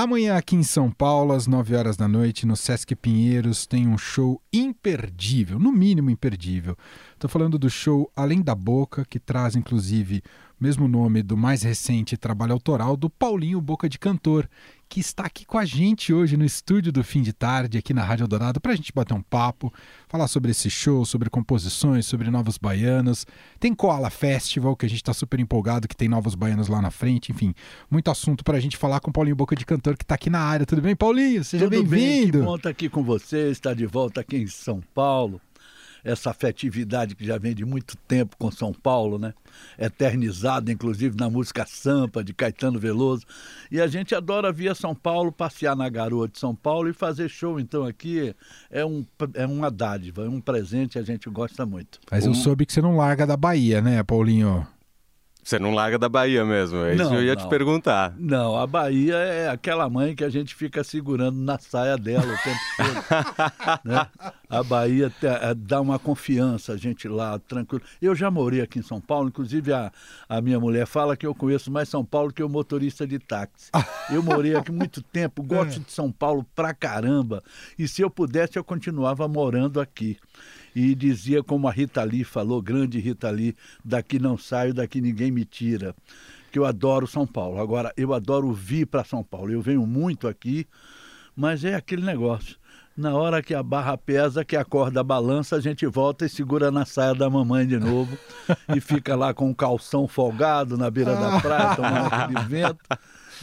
Amanhã aqui em São Paulo, às 9 horas da noite, no Sesc Pinheiros, tem um show imperdível, no mínimo imperdível. Estou falando do show Além da Boca, que traz inclusive o mesmo nome do mais recente trabalho autoral do Paulinho Boca de Cantor, que está aqui com a gente hoje no estúdio do fim de tarde, aqui na Rádio Dourado, para a gente bater um papo, falar sobre esse show, sobre composições, sobre novos baianos. Tem Koala Festival, que a gente está super empolgado, que tem novos baianos lá na frente, enfim, muito assunto para a gente falar com o Paulinho Boca de Cantor, que está aqui na área. Tudo bem, Paulinho? Seja bem-vindo. Bem, que bom estar aqui com você, estar de volta aqui em São Paulo essa afetividade que já vem de muito tempo com São Paulo, né? Eternizada, inclusive, na música Sampa, de Caetano Veloso. E a gente adora vir a São Paulo, passear na garoa de São Paulo e fazer show. Então aqui é, um, é uma dádiva, é um presente, a gente gosta muito. Mas eu soube que você não larga da Bahia, né, Paulinho? Você não larga da Bahia mesmo, é isso que eu ia não. te perguntar. Não, a Bahia é aquela mãe que a gente fica segurando na saia dela o tempo todo. né? A Bahia é, dá uma confiança, a gente lá, tranquilo. Eu já morei aqui em São Paulo, inclusive a, a minha mulher fala que eu conheço mais São Paulo que o motorista de táxi. Eu morei aqui muito tempo, gosto de São Paulo pra caramba. E se eu pudesse, eu continuava morando aqui e dizia como a Rita Lee falou, grande Rita Lee, daqui não saio, daqui ninguém me tira, que eu adoro São Paulo. Agora, eu adoro vir para São Paulo, eu venho muito aqui, mas é aquele negócio. Na hora que a barra pesa, que a corda balança, a gente volta e segura na saia da mamãe de novo e fica lá com o calção folgado na beira da praia, tomando aquele vento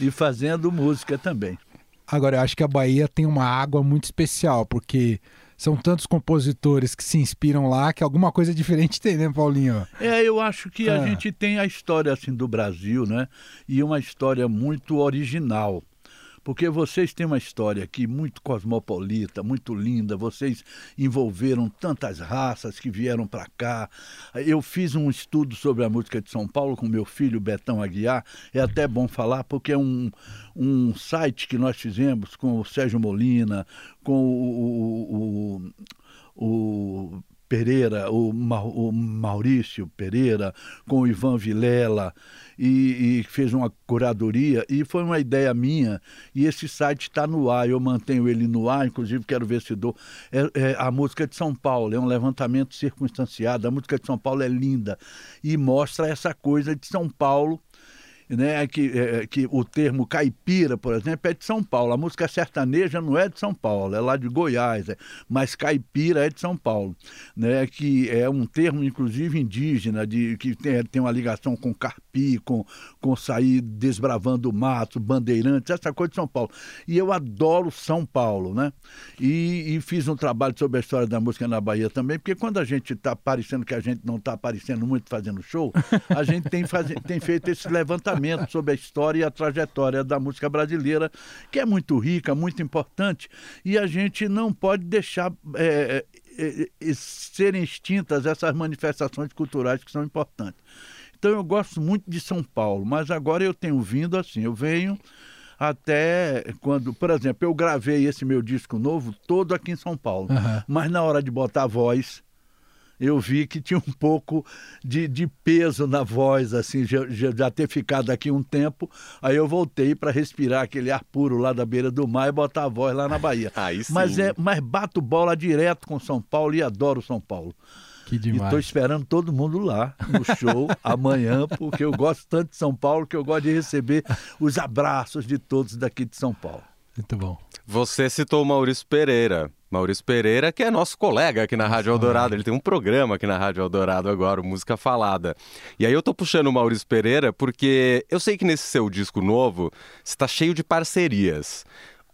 e fazendo música também. Agora, eu acho que a Bahia tem uma água muito especial, porque são tantos compositores que se inspiram lá que alguma coisa diferente tem, né, Paulinho? É, eu acho que a é. gente tem a história assim do Brasil, né? E uma história muito original porque vocês têm uma história aqui muito cosmopolita, muito linda. Vocês envolveram tantas raças que vieram para cá. Eu fiz um estudo sobre a música de São Paulo com meu filho Betão Aguiar. É até bom falar porque é um, um site que nós fizemos com o Sérgio Molina, com o, o, o Pereira, o, o Maurício Pereira, com o Ivan Vilela, e, e, fez uma curadoria, e foi uma ideia minha, e esse site está no ar, eu mantenho ele no ar, inclusive quero ver se dou. É, é, a música de São Paulo, é um levantamento circunstanciado, a música de São Paulo é linda, e mostra essa coisa de São Paulo né, que, é, que o termo caipira, por exemplo, é de São Paulo. A música sertaneja não é de São Paulo, é lá de Goiás, é, mas caipira é de São Paulo, né, que é um termo, inclusive, indígena, de, que tem, tem uma ligação com com, com sair desbravando o mato, bandeirantes, essa coisa de São Paulo. E eu adoro São Paulo, né? E, e fiz um trabalho sobre a história da música na Bahia também, porque quando a gente está parecendo que a gente não está aparecendo muito fazendo show, a gente tem, faz, tem feito esse levantamento sobre a história e a trajetória da música brasileira, que é muito rica, muito importante, e a gente não pode deixar é, é, é, serem extintas essas manifestações culturais que são importantes. Então eu gosto muito de São Paulo, mas agora eu tenho vindo assim, eu venho até quando, por exemplo, eu gravei esse meu disco novo todo aqui em São Paulo, uhum. mas na hora de botar a voz, eu vi que tinha um pouco de, de peso na voz, assim, já, já, ter ficado aqui um tempo. Aí eu voltei para respirar aquele ar puro lá da beira do mar e botar a voz lá na Bahia. Aí sim. Mas, é, mas bato bola direto com São Paulo e adoro São Paulo. Que demais. E estou esperando todo mundo lá no show amanhã, porque eu gosto tanto de São Paulo que eu gosto de receber os abraços de todos daqui de São Paulo. Muito bom. Você citou o Maurício Pereira. Maurício Pereira, que é nosso colega aqui na Rádio Eldorado. Ele tem um programa aqui na Rádio Eldorado agora, Música Falada. E aí eu tô puxando o Maurício Pereira porque eu sei que nesse seu disco novo está cheio de parcerias.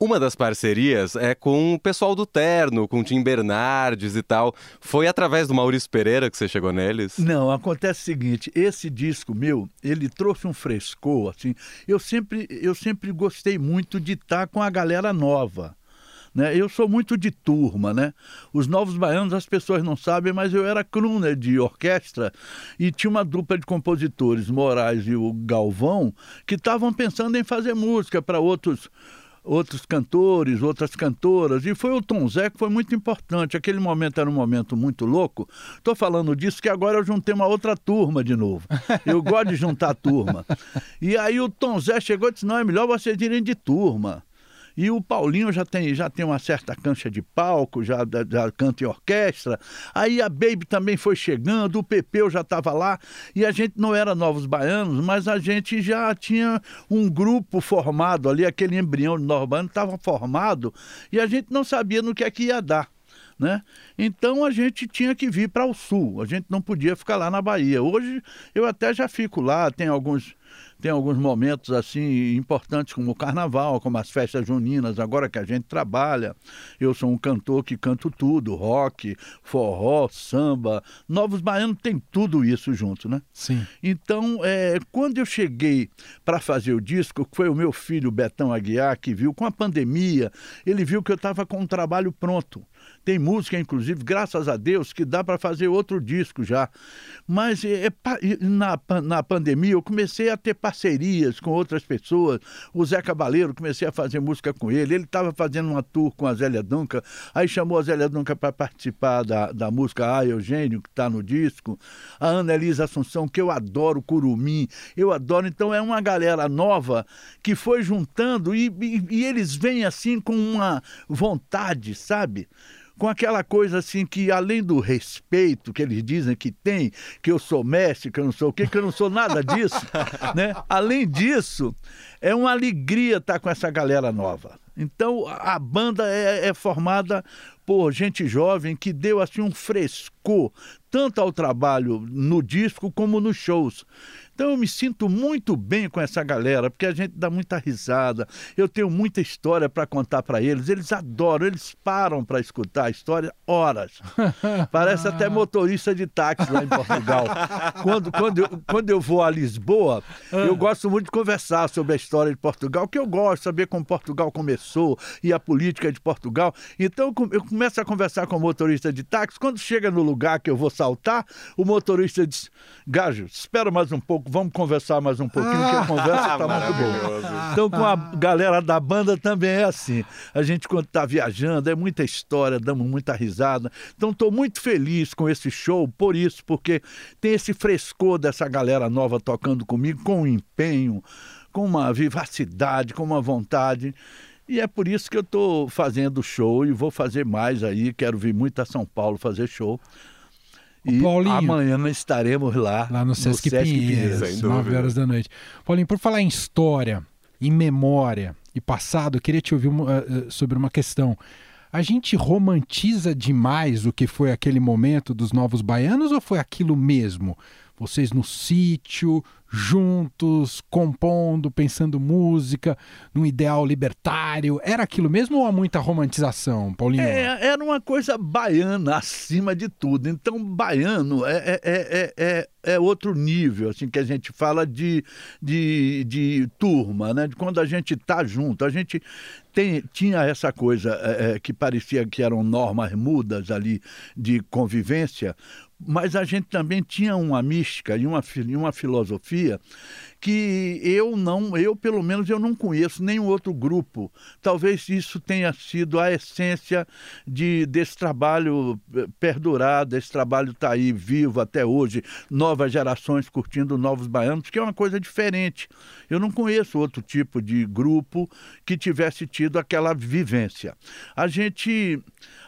Uma das parcerias é com o pessoal do Terno, com o Tim Bernardes e tal. Foi através do Maurício Pereira que você chegou neles? Não, acontece o seguinte, esse disco meu, ele trouxe um frescor, assim. Eu sempre, eu sempre gostei muito de estar com a galera nova. Né? Eu sou muito de turma, né? Os Novos Baianos, as pessoas não sabem, mas eu era crooner de orquestra e tinha uma dupla de compositores, Moraes e o Galvão, que estavam pensando em fazer música para outros outros cantores, outras cantoras, e foi o Tom Zé que foi muito importante. Aquele momento era um momento muito louco. Estou falando disso que agora eu juntei uma outra turma de novo. Eu gosto de juntar turma. E aí o Tom Zé chegou e disse: não, é melhor vocês irem de turma. E o Paulinho já tem, já tem uma certa cancha de palco, já, já canta em orquestra. Aí a Baby também foi chegando, o Pepeu já estava lá. E a gente não era Novos Baianos, mas a gente já tinha um grupo formado ali, aquele embrião de Novos Baianos estava formado. E a gente não sabia no que é que ia dar. Né? Então a gente tinha que vir para o sul, a gente não podia ficar lá na Bahia. Hoje eu até já fico lá, tem alguns tem alguns momentos assim importantes como o carnaval, como as festas juninas, agora que a gente trabalha. Eu sou um cantor que canto tudo, rock, forró, samba. Novos Baianos tem tudo isso junto, né? Sim. Então, é, quando eu cheguei para fazer o disco, foi o meu filho Betão Aguiar que viu com a pandemia, ele viu que eu estava com um trabalho pronto. Tem música, inclusive, graças a Deus, que dá para fazer outro disco já. Mas é, é na, na pandemia eu comecei a ter parcerias com outras pessoas. O Zé Cabaleiro, comecei a fazer música com ele. Ele estava fazendo uma tour com a Zélia Dunca, aí chamou a Zélia Dunca para participar da, da música Ah, Eugênio, que está no disco. A Ana Elisa Assunção, que eu adoro, Curumim, eu adoro. Então é uma galera nova que foi juntando e, e, e eles vêm assim com uma vontade, sabe? Com aquela coisa assim que, além do respeito que eles dizem que tem, que eu sou mestre, que eu não sou o quê, que eu não sou nada disso, né? Além disso, é uma alegria estar com essa galera nova. Então, a banda é, é formada por gente jovem que deu assim um frescor tanto ao trabalho no disco como nos shows. Então eu me sinto muito bem com essa galera, porque a gente dá muita risada. Eu tenho muita história para contar para eles. Eles adoram, eles param para escutar a história horas. Parece até motorista de táxi lá em Portugal. quando, quando, eu, quando eu vou a Lisboa, eu gosto muito de conversar sobre a história de Portugal, que eu gosto de saber como Portugal começou e a política de Portugal. Então eu começo a conversar com o motorista de táxi. Quando chega no lugar que eu vou saltar, o motorista diz: Gajo, espera mais um pouco pouco, vamos conversar mais um pouquinho, que a conversa está muito boa. Então, com a galera da banda também é assim. A gente, quando está viajando, é muita história, damos muita risada. Então, estou muito feliz com esse show, por isso, porque tem esse frescor dessa galera nova tocando comigo, com um empenho, com uma vivacidade, com uma vontade. E é por isso que eu estou fazendo show e vou fazer mais aí. Quero vir muito a São Paulo fazer show. E Paulinho, amanhã estaremos lá. Lá no Sesc, no Sesc Pinheiros, Pinheiros 9 horas da noite. Paulinho, por falar em história, em memória e passado, eu queria te ouvir uh, sobre uma questão. A gente romantiza demais o que foi aquele momento dos Novos Baianos ou foi aquilo mesmo? Vocês no sítio, juntos, compondo, pensando música, num ideal libertário. Era aquilo mesmo ou há muita romantização, Paulinho? É, era uma coisa baiana acima de tudo. Então, baiano é, é, é, é, é outro nível, assim, que a gente fala de, de, de turma, né? De quando a gente tá junto. A gente tem, tinha essa coisa é, que parecia que eram normas mudas ali de convivência, mas a gente também tinha uma mística e uma, e uma filosofia que eu não, eu pelo menos eu não conheço nenhum outro grupo. Talvez isso tenha sido a essência de, desse trabalho eh, perdurar, desse trabalho estar tá aí vivo até hoje, novas gerações curtindo novos baianos, que é uma coisa diferente. Eu não conheço outro tipo de grupo que tivesse tido aquela vivência. A gente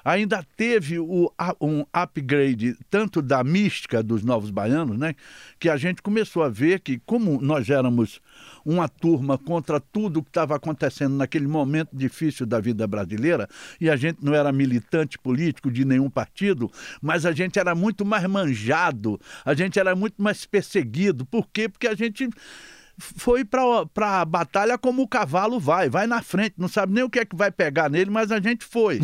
ainda teve o, um upgrade tanto da mística dos novos baianos, né, que a gente começou a ver que como nós éramos uma turma contra tudo que estava acontecendo naquele momento difícil da vida brasileira, e a gente não era militante político de nenhum partido, mas a gente era muito mais manjado, a gente era muito mais perseguido. Por quê? Porque a gente foi para a batalha como o cavalo vai, vai na frente, não sabe nem o que é que vai pegar nele, mas a gente foi.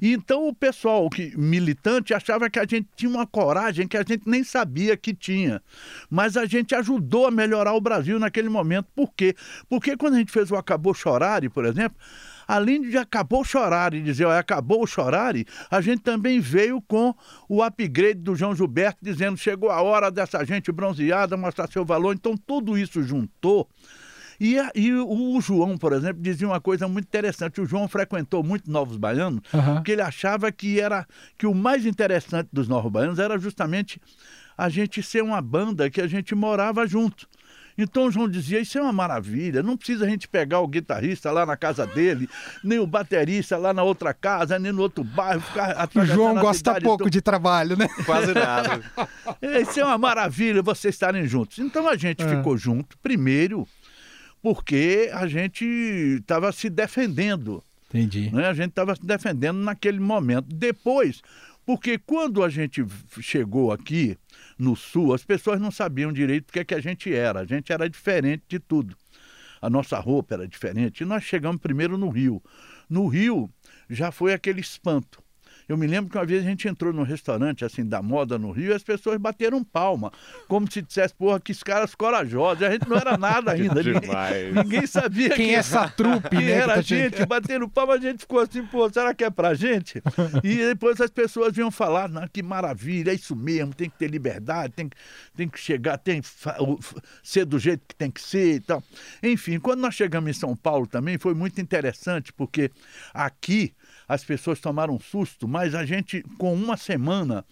e então o pessoal que militante achava que a gente tinha uma coragem que a gente nem sabia que tinha. Mas a gente ajudou a melhorar o Brasil naquele momento. Por quê? Porque quando a gente fez o Acabou Chorare, por exemplo, além de acabou chorar e dizer, olha, acabou chorar, a gente também veio com o upgrade do João Gilberto dizendo, chegou a hora dessa gente bronzeada mostrar seu valor. Então tudo isso juntou. E, e, o João, por exemplo, dizia uma coisa muito interessante. O João frequentou muito Novos Baianos, uhum. porque ele achava que era que o mais interessante dos Novos Baianos era justamente a gente ser uma banda que a gente morava junto. Então o João dizia: Isso é uma maravilha, não precisa a gente pegar o guitarrista lá na casa dele, nem o baterista lá na outra casa, nem no outro bairro, ficar O João gosta pouco de trabalho, né? Quase nada. É, isso é uma maravilha vocês estarem juntos. Então a gente é. ficou junto, primeiro, porque a gente estava se defendendo. Entendi. Né? A gente estava se defendendo naquele momento. Depois, porque quando a gente chegou aqui no Sul, as pessoas não sabiam direito o que, é que a gente era. A gente era diferente de tudo. A nossa roupa era diferente. E nós chegamos primeiro no Rio. No Rio já foi aquele espanto. Eu me lembro que uma vez a gente entrou num restaurante assim da moda no Rio e as pessoas bateram palma, como se dissesse, porra, que caras corajosos. A gente não era nada ainda. ninguém, ninguém, sabia quem que, é essa trupe, que né? era a gente, gente batendo palma, a gente ficou assim, pô, será que é pra gente? E depois as pessoas vinham falar, não, que maravilha, é isso mesmo, tem que ter liberdade, tem, tem que chegar, tem que ser do jeito que tem que ser e tal. Enfim, quando nós chegamos em São Paulo também foi muito interessante, porque aqui as pessoas tomaram um susto, mas a gente, com uma semana,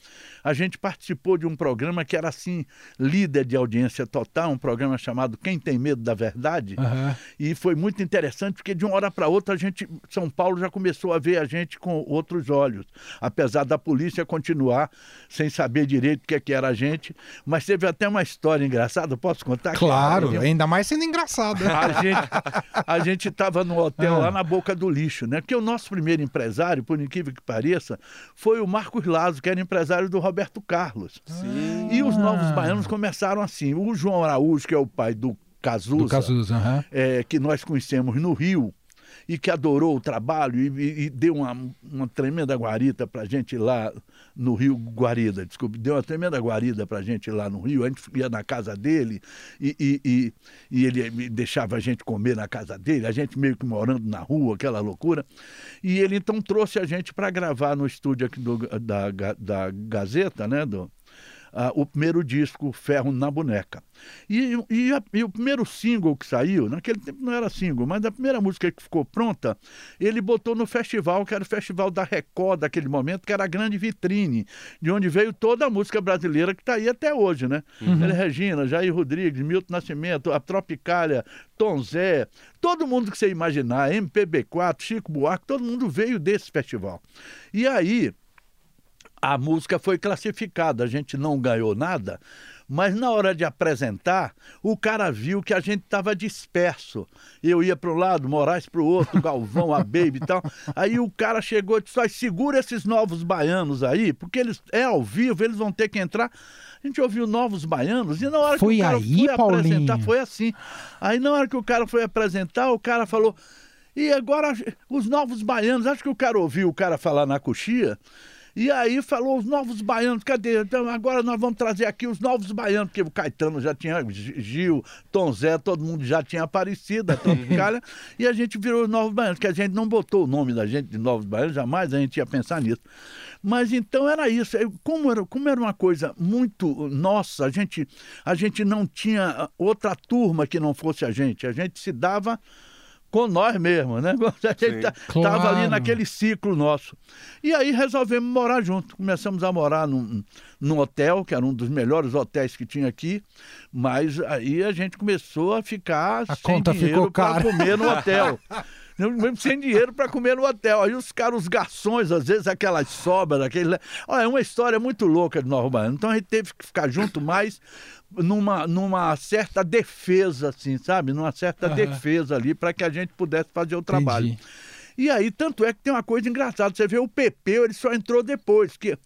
a gente participou de um programa que era assim, líder de audiência total, um programa chamado Quem Tem Medo da Verdade. Uhum. E foi muito interessante, porque de uma hora para outra a gente, São Paulo já começou a ver a gente com outros olhos. Apesar da polícia continuar sem saber direito o que, é que era a gente. Mas teve até uma história engraçada, posso contar? Claro, ainda mais sendo engraçado. A gente a gente estava no hotel ah. lá na boca do lixo, né? Porque o nosso primeiro empresário, por incrível que pareça, foi o Marcos Lazo, que era empresário do Roberto Carlos. Sim. E os novos baianos começaram assim. O João Araújo, que é o pai do Cazuza, do Cazuza uhum. é, que nós conhecemos no Rio, e que adorou o trabalho e, e deu uma, uma tremenda guarita para gente lá no Rio Guarida, desculpe, deu uma tremenda guarida para gente lá no Rio. A gente ia na casa dele e, e, e, e ele deixava a gente comer na casa dele, a gente meio que morando na rua, aquela loucura. E ele então trouxe a gente para gravar no estúdio aqui do, da, da Gazeta, né, do, uh, o primeiro disco, Ferro na Boneca. E, e, a, e, o primeiro single que saiu, naquele tempo não era single, mas a primeira música que ficou pronta, ele botou no festival, que era o festival da Record daquele momento, que era a grande vitrine, de onde veio toda a música brasileira que está aí até hoje, né? Uhum. Regina, Jair Rodrigues, Milton Nascimento, a Tropicália, Tom Zé, todo mundo que você imaginar, MPB4, Chico Buarque, todo mundo veio desse festival. E aí, a música foi classificada, a gente não ganhou nada, mas na hora de apresentar, o cara viu que a gente estava disperso. Eu ia para um lado, Moraes para o outro, Galvão, a Baby e tal. Aí o cara chegou e disse: segura esses novos baianos aí, porque eles é ao vivo, eles vão ter que entrar. A gente ouviu novos baianos e na hora foi que o cara aí, foi Paulinho? apresentar, foi assim. Aí na hora que o cara foi apresentar, o cara falou. E agora os novos baianos, acho que o cara ouviu o cara falar na coxia. E aí falou os novos baianos, cadê? Então agora nós vamos trazer aqui os novos baianos, porque o Caetano já tinha, Gil, Tom Zé, todo mundo já tinha aparecido, a Tropicália, e a gente virou os novos baianos, que a gente não botou o nome da gente de novos baianos, jamais a gente ia pensar nisso. Mas então era isso, como era, como era uma coisa muito nossa, a gente, a gente não tinha outra turma que não fosse a gente, a gente se dava com nós mesmos, né? A gente estava claro. ali naquele ciclo nosso. E aí resolvemos morar junto. Começamos a morar num, num hotel, que era um dos melhores hotéis que tinha aqui, mas aí a gente começou a ficar a sem conta dinheiro para comer no hotel. mesmo sem dinheiro para comer no hotel. Aí os caras, os garçons, às vezes aquelas sobras, aquele. Olha, é uma história muito louca de Nova Baiana. Então a gente teve que ficar junto mais numa, numa certa defesa, assim, sabe? Numa certa uhum. defesa ali, para que a gente pudesse fazer o trabalho. Entendi. E aí, tanto é que tem uma coisa engraçada. Você vê o PP, ele só entrou depois, que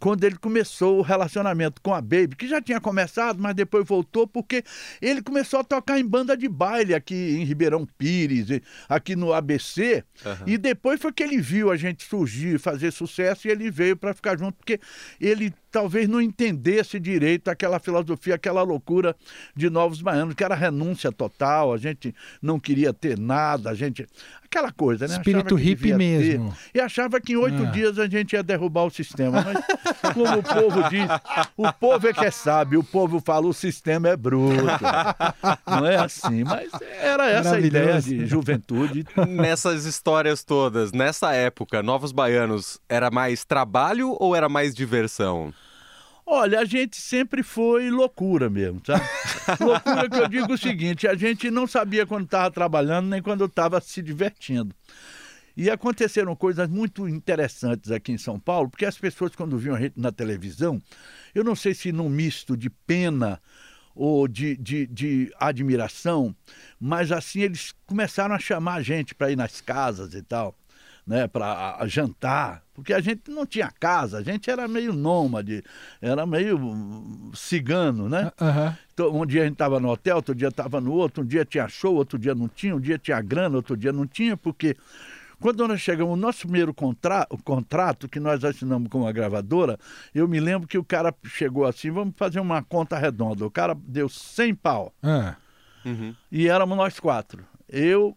quando ele começou o relacionamento com a Baby, que já tinha começado, mas depois voltou, porque ele começou a tocar em banda de baile aqui em Ribeirão Pires, aqui no ABC. Uhum. E depois foi que ele viu a gente surgir, fazer sucesso, e ele veio para ficar junto, porque ele talvez não entendesse direito aquela filosofia, aquela loucura de Novos Baianos, que era renúncia total, a gente não queria ter nada, a gente. Aquela coisa, né? Espírito hippie mesmo. Ter, e achava que em oito ah. dias a gente ia derrubar o sistema. Mas, como o povo diz, o povo é que é sábio, o povo fala o sistema é bruto. Não é assim, mas era essa a ideia de juventude. Nessas histórias todas, nessa época, Novos Baianos era mais trabalho ou era mais diversão? Olha, a gente sempre foi loucura mesmo, sabe? loucura que eu digo o seguinte: a gente não sabia quando estava trabalhando nem quando estava se divertindo. E aconteceram coisas muito interessantes aqui em São Paulo, porque as pessoas, quando viam a gente na televisão, eu não sei se num misto de pena ou de, de, de admiração, mas assim eles começaram a chamar a gente para ir nas casas e tal né, para jantar, porque a gente não tinha casa, a gente era meio nômade, era meio cigano, né? Uhum. Então, um dia a gente estava no hotel, outro dia estava no outro, um dia tinha show, outro dia não tinha, um dia tinha grana, outro dia não tinha, porque quando nós chegamos, o nosso primeiro contra o contrato que nós assinamos com a gravadora, eu me lembro que o cara chegou assim, vamos fazer uma conta redonda. O cara deu 100 pau. Uhum. E éramos nós quatro. Eu,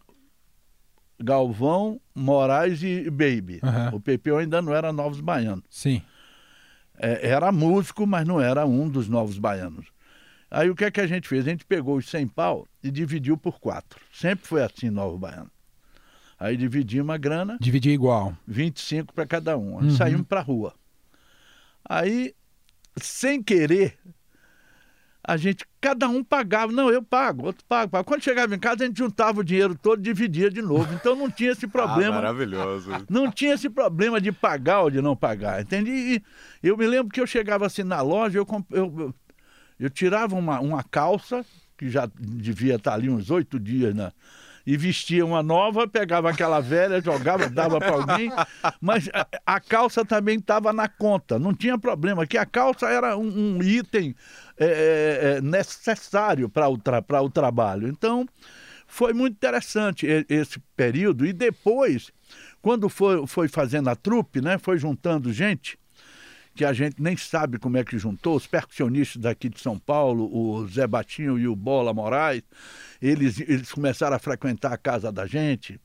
Galvão, Moraes e Baby. Uhum. O Pepeu ainda não era Novos Baianos. Sim. É, era músico, mas não era um dos Novos Baianos. Aí o que é que a gente fez? A gente pegou os 100 pau e dividiu por quatro. Sempre foi assim, Novo Baiano. Aí dividimos a grana. Dividir igual. 25 para cada um. Aí uhum. saímos para rua. Aí, sem querer, a gente, cada um pagava. Não, eu pago, outro pago, pago. Quando chegava em casa, a gente juntava o dinheiro todo e dividia de novo. Então não tinha esse ah, problema. ah, maravilhoso. Não tinha esse problema de pagar ou de não pagar, entende? E eu me lembro que eu chegava assim na loja, eu, eu, eu tirava uma, uma calça, que já devia estar ali uns oito dias na, e vestia uma nova, pegava aquela velha, jogava, dava para alguém, mas a, calça também estava na conta, não tinha problema, que a calça era um, um item é, é, é necessário para o, tra o trabalho. Então, foi muito interessante esse período, e depois, quando foi, foi fazendo a trupe, né, foi juntando gente, que a gente nem sabe como é que juntou, os percussionistas daqui de São Paulo, o Zé Batinho e o Bola Moraes, eles, eles começaram a frequentar a casa da gente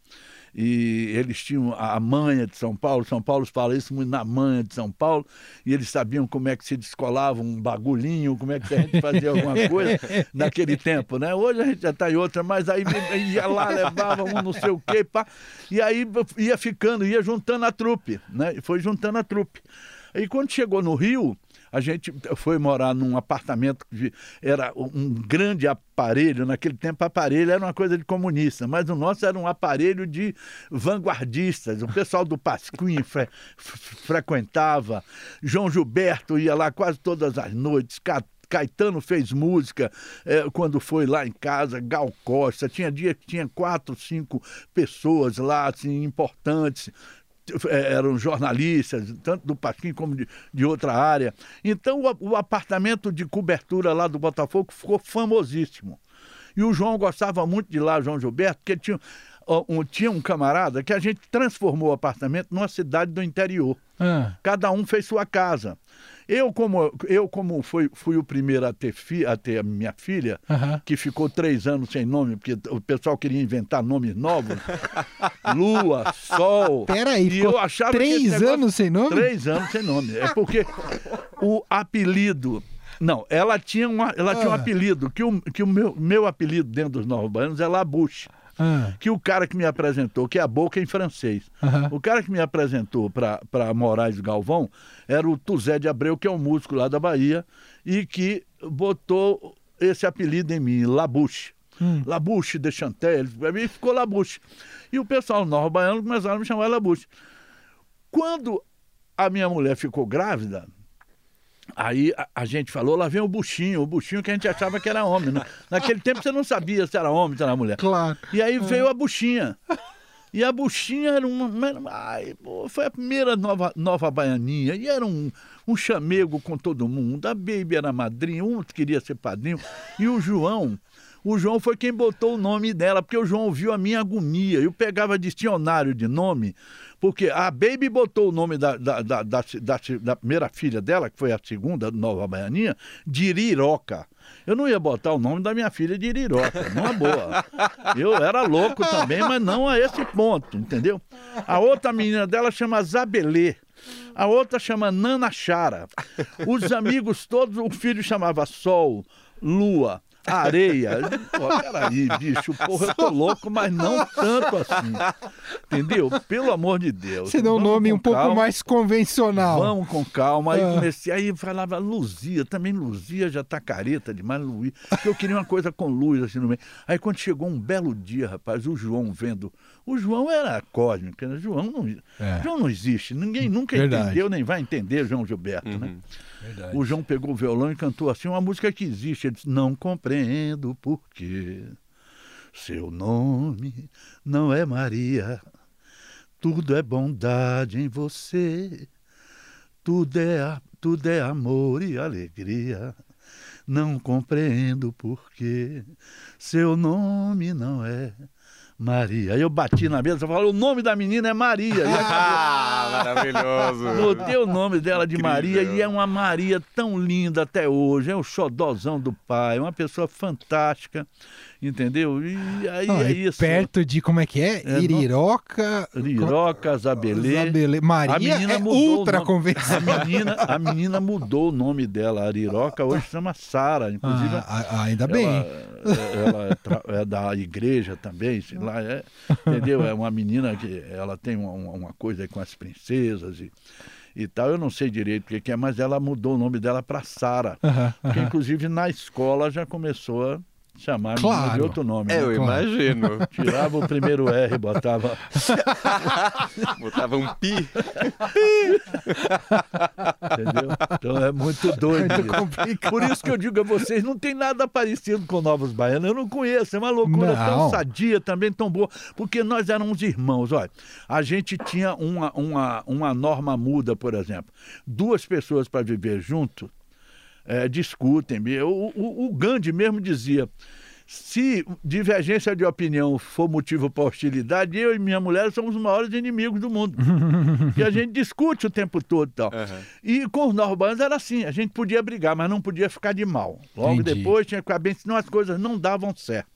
e eles tinham a manha de São Paulo, São Paulo fala isso muito na manha de São Paulo, e eles sabiam como é que se descolava um bagulhinho, como é que a gente fazia alguma coisa naquele tempo, né? Hoje a gente já está em outra, mas aí ia lá, levava um não sei o quê, pá, e aí ia ficando, ia juntando a trupe, né? E foi juntando a trupe. E quando chegou no Rio, a gente foi morar num apartamento que era um grande aparelho. Naquele tempo, aparelho era uma coisa de comunista, mas o nosso era um aparelho de vanguardistas. O pessoal do Pasquim fre frequentava, João Gilberto ia lá quase todas as noites, Caetano fez música é, quando foi lá em casa, Gal Costa, tinha dia que tinha quatro, cinco pessoas lá, assim, importantes, eram jornalistas, tanto do Pasquim como de, de outra área. Então o, o, apartamento de cobertura lá do Botafogo ficou famosíssimo. E o João gostava muito de lá, João Gilberto, porque tinha um, tinha um camarada que a gente transformou o apartamento numa cidade do interior. Ah. Cada um fez sua casa. Eu, como, eu, como fui, fui o primeiro a ter, fi, a ter a minha filha, uhum. que ficou três anos sem nome, porque o pessoal queria inventar nomes novos. Lua, Sol. Peraí, e eu achava três negócio, anos sem nome? Três anos sem nome. É porque o apelido. Não, ela tinha, uma, ela tinha um ah. apelido, que o, que o meu, meu apelido dentro dos Novos Baianos é Labuche. Ah. Que o cara que me apresentou, que é a boca em francês, o cara que me apresentou para Moraes Galvão era o Tuzé de Abreu, que é um músico lá da Bahia, e que botou esse apelido em mim, Labuche. Hum. Labuche de Chantel, para mim ficou Labuche. E o pessoal nova baiano começaram a me chamar Labuche. Quando a minha mulher ficou grávida, Aí a, a, gente falou, lá vem o buchinho, o buchinho que a gente achava que era homem. Né? Naquele tempo você não sabia se era homem, se era mulher. Claro. E aí veio a buchinha. E a buchinha era uma. Ai, pô, foi a primeira nova, nova baianinha. E era um, um chamego com todo mundo. A Baby era madrinha, um queria ser padrinho. E o João o João foi quem botou o nome dela, porque o João viu a minha agonia. Eu pegava dicionário de nome, porque a Baby botou o nome da, da, da, da, da primeira filha dela, que foi a segunda, Nova Baianinha, de Iriroca. Eu não ia botar o nome da minha filha de Iriroca, numa boa. Eu era louco também, mas não a esse ponto, entendeu? A outra menina dela chama Zabelê. A outra chama Nana Chara. Os amigos todos, o filho chamava Sol, Lua, areia. Pô, peraí, bicho, porra, eu tô louco, mas não tanto assim. Entendeu? Pelo amor de Deus. Você deu um nome um pouco calma, mais convencional. Vamos com calma. Aí ah. comecei, aí falava Luzia, também Luzia já tá careta demais, Luiz. Porque eu queria uma coisa com luz assim no meio. Aí quando chegou um belo dia, rapaz, o João vendo. O João era cósmico, né? João não, é. João não existe. Ninguém nunca Verdade. entendeu, nem vai entender João Gilberto, né? uhum. né? Verdade. O João pegou o violão e cantou assim uma música que existe. Ele disse: Não compreendo porquê. Seu nome não é Maria. Tudo é bondade em você. Tudo é, tudo é amor e alegria. Não compreendo porquê. Seu nome não é Maria. Aí eu bati na mesa e falei, o nome da menina é Maria. ah, maravilhoso. Botei o nome dela de Incrível. Maria e é uma Maria tão linda até hoje. É o xodózão do pai, uma pessoa fantástica entendeu? E aí Não, é isso. Perto de, como é que é? é Iriroca... Iriroca, Zabelê. Zabelê. Maria a menina é ultra convencional. A menina, a menina mudou o nome dela, Ariroca, hoje chama Sara, inclusive. Ah, ainda bem. Ela, ela é da igreja também, sei lá, é, entendeu? É uma menina que ela tem uma, uma coisa com as princesas e e tal. Eu não sei direito o que é, mas ela mudou o nome dela para Sara. Uhum, porque, inclusive, na escola já começou a chamar claro. de outro nome. É, né? eu imagino. Tirava o primeiro R, botava. botava um pi. Entendeu? Então é muito doido. Muito complicado. Por isso que eu digo a vocês, não tem nada parecido com Novos Baianos. Eu não conheço. É uma loucura não. tão sadia, também tão boa. Porque nós éramos irmãos. Olha, a gente tinha uma, uma, uma norma muda, por exemplo. Duas pessoas para viver junto é, discutem. O, o, o Gandhi mesmo dizia: se divergência de opinião for motivo para hostilidade, eu e minha mulher somos os maiores inimigos do mundo. e a gente discute o tempo todo e tal. Uhum. E com os norbanos era assim: a gente podia brigar, mas não podia ficar de mal. Logo Entendi. depois tinha que ficar bem, senão as coisas não davam certo.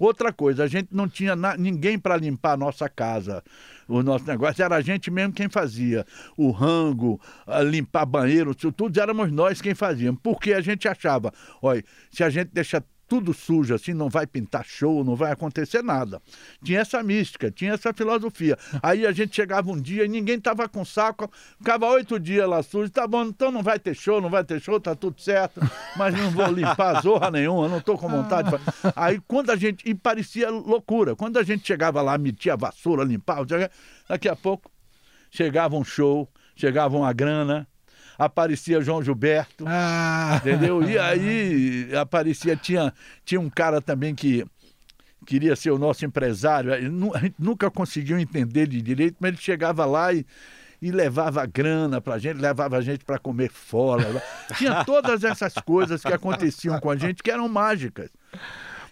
Outra coisa, a gente não tinha ninguém para limpar a nossa casa o nosso negócio, era a gente mesmo quem fazia. O rango, limpar banheiro, tudo éramos nós quem fazíamos. Porque a gente achava, olha, se a gente deixa tudo sujo assim, não vai pintar show, não vai acontecer nada. Tinha essa mística, tinha essa filosofia. Aí a gente chegava um dia e ninguém tava com saco, ficava oito dias lá sujo, tá bom, então não vai ter show, não vai ter show, tá tudo certo, mas não vou limpar zorra nenhuma, não tô com vontade. De... Aí quando a gente, e parecia loucura, quando a gente chegava lá, metia a vassoura, limpava, daqui a pouco chegava um show, chegava uma grana, aparecia João Gilberto, ah. entendeu? E aí aparecia, tinha, tinha um cara também que queria ser o nosso empresário, a gente nunca conseguiu entender de direito, mas ele chegava lá e, e levava grana pra gente, levava a gente para comer fora. Tinha todas essas coisas que aconteciam com a gente que eram mágicas.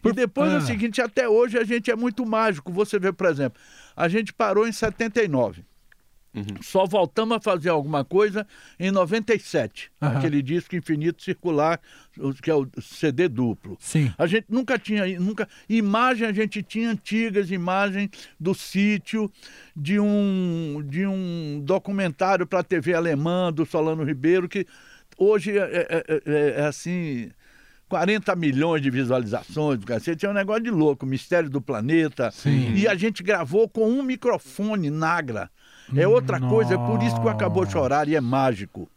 E depois é o seguinte, até hoje a gente é muito mágico. Você vê, por exemplo, a gente parou em 79. Uhum. Só voltamos a fazer alguma coisa em 97, uhum. aquele disco infinito circular, que é o CD duplo. Sim. A gente nunca tinha, nunca. Imagem a gente tinha antigas imagens do sítio, de um, de um documentário para a TV alemã do Solano Ribeiro, que hoje é, é, é, é assim. 40 milhões de visualizações do cacete, é um negócio de louco, Mistério do Planeta. Sim. E a gente gravou com um microfone Nagra. É outra Nossa. coisa, é por isso que o Acabou de Chorar e é mágico.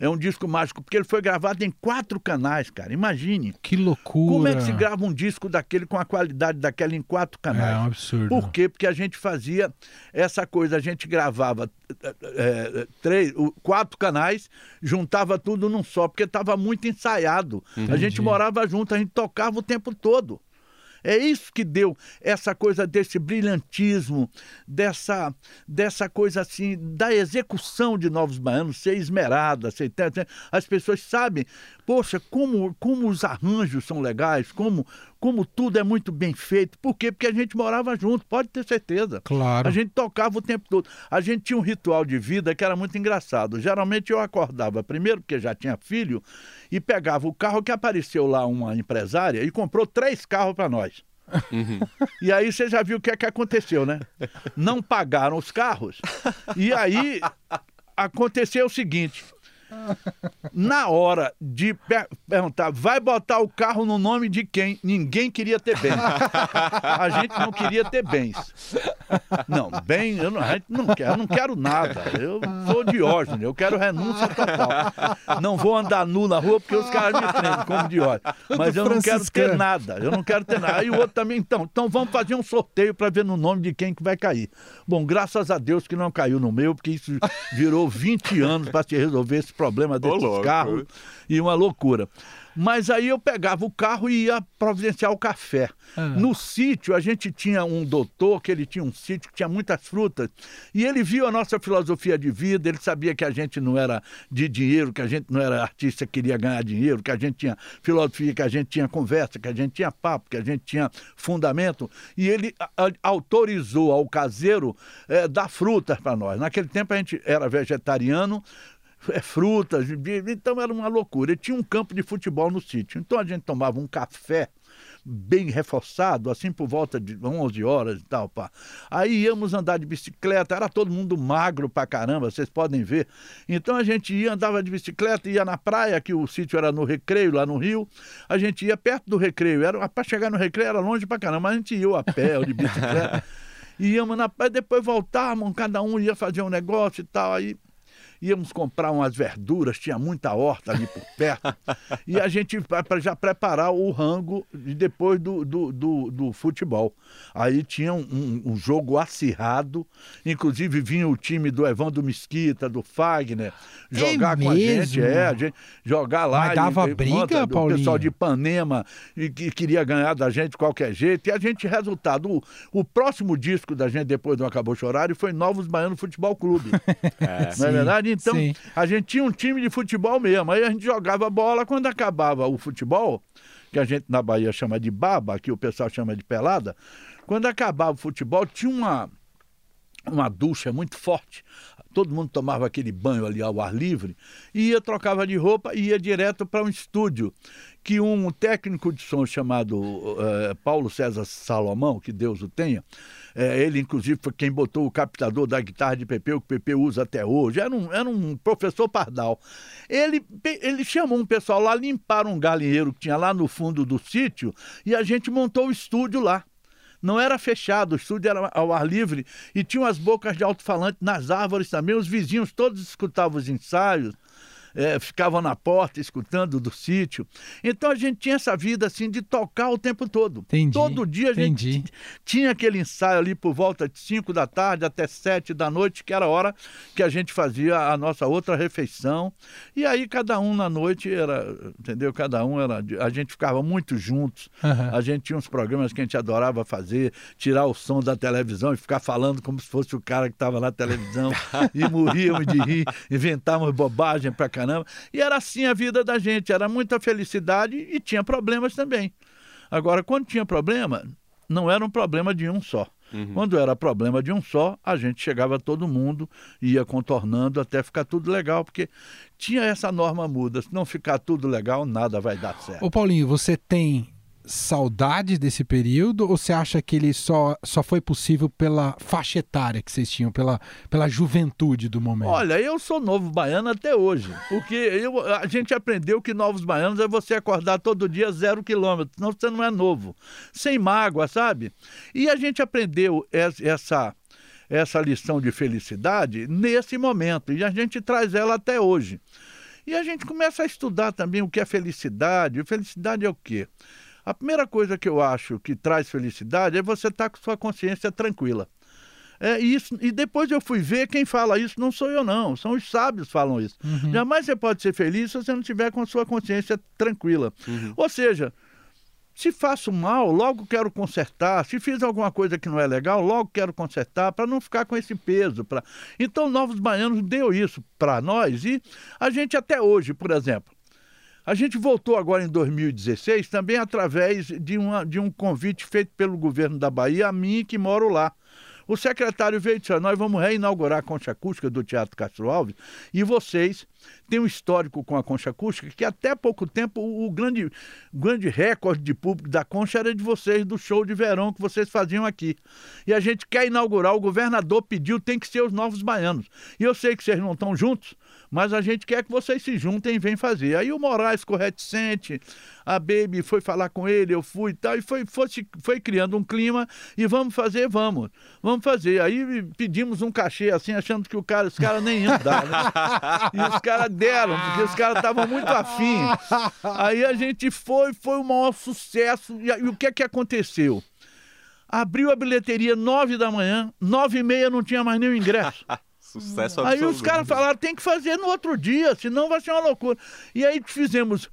É um disco mágico, porque ele foi gravado em quatro canais, cara. Imagine. Que loucura. Como é que se grava um disco daquele com a qualidade daquela em quatro canais? É um absurdo. Por quê? Porque a gente fazia essa coisa, a gente gravava é, três, quatro canais, juntava tudo num só, porque estava muito ensaiado. Entendi. A gente morava junto, a gente tocava o tempo todo. É isso que deu essa coisa desse brilhantismo, dessa, dessa coisa assim, da execução de Novos Baianos, ser esmerada, ser... As pessoas sabem, poxa, como, como os arranjos são legais, como, como tudo é muito bem feito. Por quê? Porque a gente morava junto, pode ter certeza. Claro. A gente tocava o tempo todo. A gente tinha um ritual de vida que era muito engraçado. Geralmente eu acordava primeiro, porque já tinha filho, e pegava o carro que apareceu lá uma empresária e comprou três carros para nós. Uhum. E aí você já viu o que é que aconteceu, né? Não pagaram os carros. E aí aconteceu o seguinte: Na hora de per perguntar, vai botar o carro no nome de quem? Ninguém queria ter bens. A gente não queria ter bens. Não, bem, eu não, a gente não quer, eu não quero nada. Eu sou Diógenes, eu quero renúncia total. Não vou andar nu na rua porque os caras me prendem como Diógenes. Mas eu não quero ter nada, eu não quero ter nada. Aí o outro também, então, então vamos fazer um sorteio para ver no nome de quem que vai cair. Bom, graças a Deus que não caiu no meu, porque isso virou 20 anos para se resolver esse problema desses carros e uma loucura. Mas aí eu pegava o carro e ia providenciar o café. Ah. No sítio, a gente tinha um doutor, que ele tinha um sítio que tinha muitas frutas, e ele viu a nossa filosofia de vida, ele sabia que a gente não era de dinheiro, que a gente não era artista que queria ganhar dinheiro, que a gente tinha filosofia, que a gente tinha conversa, que a gente tinha papo, que a gente tinha fundamento, e ele autorizou ao caseiro é, dar frutas para nós. Naquele tempo a gente era vegetariano, frutas, então era uma loucura. E tinha um campo de futebol no sítio. Então a gente tomava um café bem reforçado, assim por volta de 11 horas e tal, pá. Aí íamos andar de bicicleta, era todo mundo magro pra caramba, vocês podem ver. Então a gente ia, andava de bicicleta, ia na praia, que o sítio era no Recreio, lá no Rio. A gente ia perto do Recreio, era para chegar no Recreio era longe pra caramba, mas a gente ia a pé ou de bicicleta. íamos na praia, depois voltávamos, cada um ia fazer um negócio e tal, aí íamos comprar umas verduras, tinha muita horta ali por perto, e a gente para já preparar o rango depois do, do, do, do futebol. Aí tinha um, um, jogo acirrado, inclusive vinha o time do Evandro Mesquita, do Fagner, jogar é com a gente, é, a gente jogar lá. Mas dava e, briga? O pessoal de Ipanema e que queria ganhar da gente de qualquer jeito. E a gente, resultado, o, o próximo disco da gente depois do Acabou Chorar foi Novos Baiano Futebol Clube. É. Não é verdade? Então, Sim. a gente tinha um time de futebol mesmo. Aí a gente jogava bola quando acabava o futebol, que a gente na Bahia chama de baba, que o pessoal chama de pelada. Quando acabava o futebol, tinha uma, uma ducha muito forte. Todo mundo tomava aquele banho ali ao ar livre, ia, trocava de roupa e ia direto para um estúdio que um técnico de som chamado uh, Paulo César Salomão, que Deus o tenha, é, ele, inclusive, foi quem botou o captador da guitarra de Pepe, que o Pepe usa até hoje. Era um, era um professor pardal. Ele, ele chamou um pessoal lá, limparam um galinheiro que tinha lá no fundo do sítio e a gente montou o estúdio lá não era fechado, o estúdio era ao ar livre e tinha umas bocas de alto-falante nas árvores também. Os vizinhos todos escutavam os ensaios é, ficavam na porta escutando do sítio. Então a gente tinha essa vida assim de tocar o tempo todo. Entendi, todo dia a entendi. gente tinha aquele ensaio ali por volta de 5 da tarde até 7 da noite, que era a hora que a gente fazia a nossa outra refeição. E aí cada um na noite era, entendeu? Cada um era. A gente ficava muito juntos. Uhum. A gente tinha uns programas que a gente adorava fazer, tirar o som da televisão e ficar falando como se fosse o cara que estava na televisão. e morríamos de rir, inventávamos bobagem pra caramba. E era assim a vida da gente, era muita felicidade e tinha problemas também. Agora, quando tinha problema, não era um problema de um só. Uhum. Quando era problema de um só, a gente chegava todo mundo, ia contornando até ficar tudo legal, porque tinha essa norma muda. Se não ficar tudo legal, nada vai dar certo. Ô Paulinho, você tem saudade desse período ou você acha que ele só, só foi possível pela faixa etária que vocês tinham, pela, pela juventude do momento? Olha, eu sou novo baiano até hoje, porque eu, a gente aprendeu que novos baianos é você acordar todo dia zero quilômetro, senão você não é novo, sem mágoa, sabe? E a gente aprendeu essa, essa lição de felicidade nesse momento, e a gente traz ela até hoje. E a gente começa a estudar também o que é felicidade. Felicidade é o quê? A primeira coisa que eu acho que traz felicidade é você estar tá com sua consciência tranquila. É, isso, e depois eu fui ver quem fala isso, não sou eu, não. São os sábios que falam isso. Uhum. Jamais você pode ser feliz se você não tiver com sua consciência tranquila. Uhum. Ou seja, se faço mal, logo quero consertar. Se fiz alguma coisa que não é legal, logo quero consertar, para não ficar com esse peso. Pra... Então, Novos Baianos deu isso para nós e a gente até hoje, por exemplo, a gente voltou agora em 2016 também através de, uma, de um convite feito pelo governo da Bahia a mim que moro lá. O secretário veio e disse: Nós vamos reinaugurar a concha acústica do Teatro Castro Alves e vocês têm um histórico com a concha acústica que até pouco tempo o grande, grande recorde de público da concha era de vocês, do show de verão que vocês faziam aqui. E a gente quer inaugurar, o governador pediu, tem que ser os novos baianos. E eu sei que vocês não estão juntos, mas a gente quer que vocês se juntem e venham fazer. Aí o Moraes ficou reticente, a Baby foi falar com ele, eu fui e tal, e foi, foi, foi criando um clima, e vamos fazer, vamos, vamos fazer. Aí pedimos um cachê assim, achando que o cara, os caras nem iam dar, né? E os caras deram, porque os caras estavam muito afim. Aí a gente foi, foi o maior sucesso. E, e o que é que aconteceu? Abriu a bilheteria nove da manhã, nove e meia não tinha mais nenhum ingresso. Sucesso absoluto. Aí os caras falaram, tem que fazer no outro dia, senão vai ser uma loucura. E aí fizemos